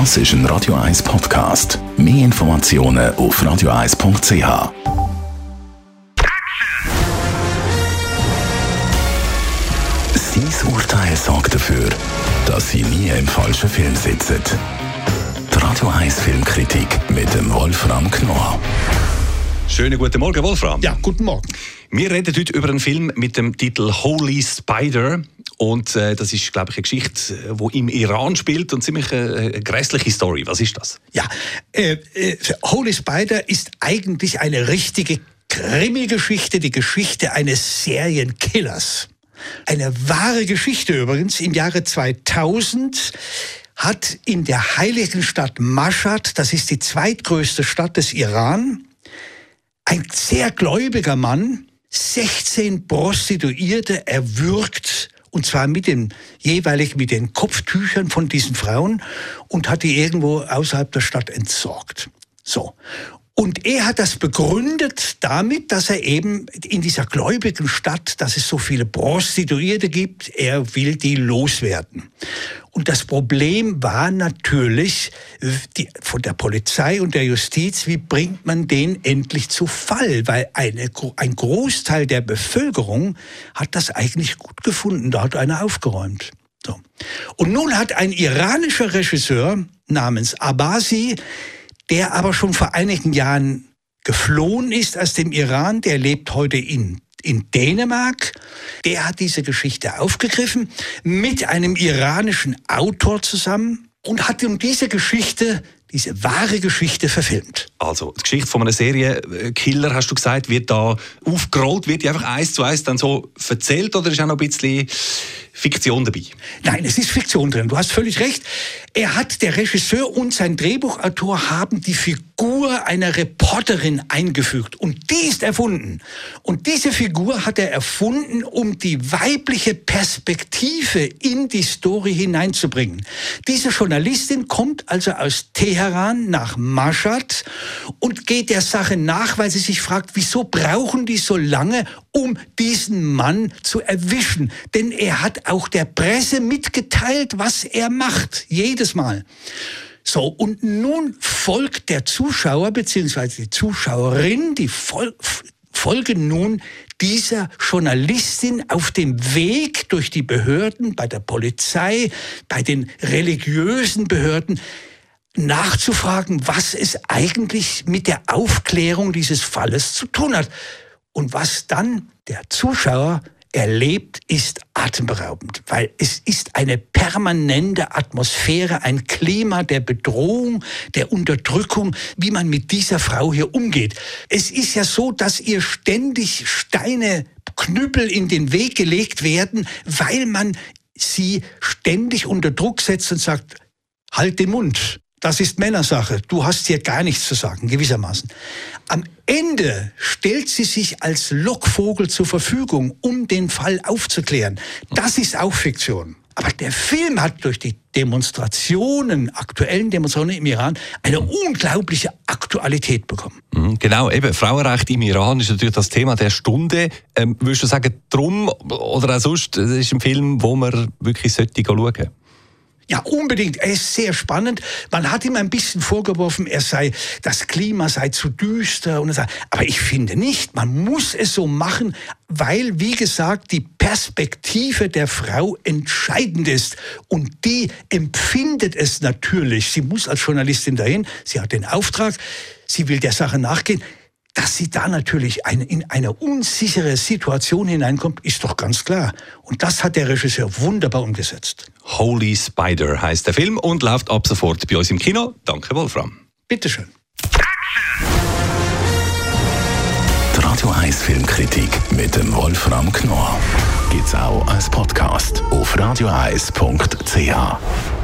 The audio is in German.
Das ist ein Radio 1 Podcast. Mehr Informationen auf radio1.ch. Sein Urteil sorgt dafür, dass Sie nie im falschen Film sitzen. Die Radio 1 Filmkritik mit dem Wolfram Knorr. Schönen guten Morgen, Wolfram. Ja, guten Morgen. Wir reden heute über einen Film mit dem Titel Holy Spider. Und äh, das ist, glaube ich, eine Geschichte, die im Iran spielt und ziemlich äh, eine grässliche Story. Was ist das? Ja, äh, äh, Holy Spider ist eigentlich eine richtige Krimi-Geschichte, die Geschichte eines Serienkillers. Eine wahre Geschichte übrigens. Im Jahre 2000 hat in der heiligen Stadt Mashhad, das ist die zweitgrößte Stadt des Iran, ein sehr gläubiger Mann 16 Prostituierte erwürgt und zwar mit den jeweilig mit den Kopftüchern von diesen Frauen und hat die irgendwo außerhalb der Stadt entsorgt. So. Und er hat das begründet damit, dass er eben in dieser gläubigen Stadt, dass es so viele Prostituierte gibt, er will die loswerden. Und das Problem war natürlich die, von der Polizei und der Justiz, wie bringt man den endlich zu Fall? Weil eine, ein Großteil der Bevölkerung hat das eigentlich gut gefunden. Da hat einer aufgeräumt. So. Und nun hat ein iranischer Regisseur namens Abasi der aber schon vor einigen Jahren geflohen ist aus dem Iran, der lebt heute in in Dänemark. Der hat diese Geschichte aufgegriffen mit einem iranischen Autor zusammen und hat um diese Geschichte diese wahre Geschichte verfilmt. Also, die Geschichte von einer Serienkiller, hast du gesagt, wird da aufgerollt, wird die einfach eins zu eins dann so erzählt oder ist auch noch ein bisschen Fiktion dabei? Nein, es ist Fiktion drin. Du hast völlig recht. Er hat, der Regisseur und sein Drehbuchautor haben die Figur einer Reporterin eingefügt und die ist erfunden. Und diese Figur hat er erfunden, um die weibliche Perspektive in die Story hineinzubringen. Diese Journalistin kommt also aus Teheran nach Mashhad und geht der Sache nach, weil sie sich fragt, wieso brauchen die so lange, um diesen Mann zu erwischen? Denn er hat auch der Presse mitgeteilt, was er macht, jedes Mal. So, und nun folgt der Zuschauer bzw. die Zuschauerin, die fol folgen nun dieser Journalistin auf dem Weg durch die Behörden, bei der Polizei, bei den religiösen Behörden, nachzufragen, was es eigentlich mit der Aufklärung dieses Falles zu tun hat. Und was dann der Zuschauer erlebt, ist atemberaubend, weil es ist eine permanente Atmosphäre, ein Klima der Bedrohung, der Unterdrückung, wie man mit dieser Frau hier umgeht. Es ist ja so, dass ihr ständig Steine, Knüppel in den Weg gelegt werden, weil man sie ständig unter Druck setzt und sagt, halt den Mund. Das ist Männersache. Du hast hier gar nichts zu sagen, gewissermaßen. Am Ende stellt sie sich als Lockvogel zur Verfügung, um den Fall aufzuklären. Das ist auch Fiktion. Aber der Film hat durch die Demonstrationen, aktuellen Demonstrationen im Iran, eine unglaubliche Aktualität bekommen. Mhm, genau, eben Frauenrecht im Iran ist natürlich das Thema der Stunde. Ähm, würdest du sagen, drum oder auch sonst, das ist ein Film, wo man wirklich sollte schauen sollte? Ja, unbedingt. Er ist sehr spannend. Man hat ihm ein bisschen vorgeworfen, er sei, das Klima sei zu düster und sei, aber ich finde nicht. Man muss es so machen, weil, wie gesagt, die Perspektive der Frau entscheidend ist. Und die empfindet es natürlich. Sie muss als Journalistin dahin. Sie hat den Auftrag. Sie will der Sache nachgehen. Dass sie da natürlich eine, in eine unsichere Situation hineinkommt, ist doch ganz klar. Und das hat der Regisseur wunderbar umgesetzt. Holy Spider heißt der Film und läuft ab sofort bei uns im Kino. Danke, Wolfram. Bitteschön. Die Radio 1 Filmkritik mit dem Wolfram Knorr gibt's auch als Podcast auf radioeis.ch.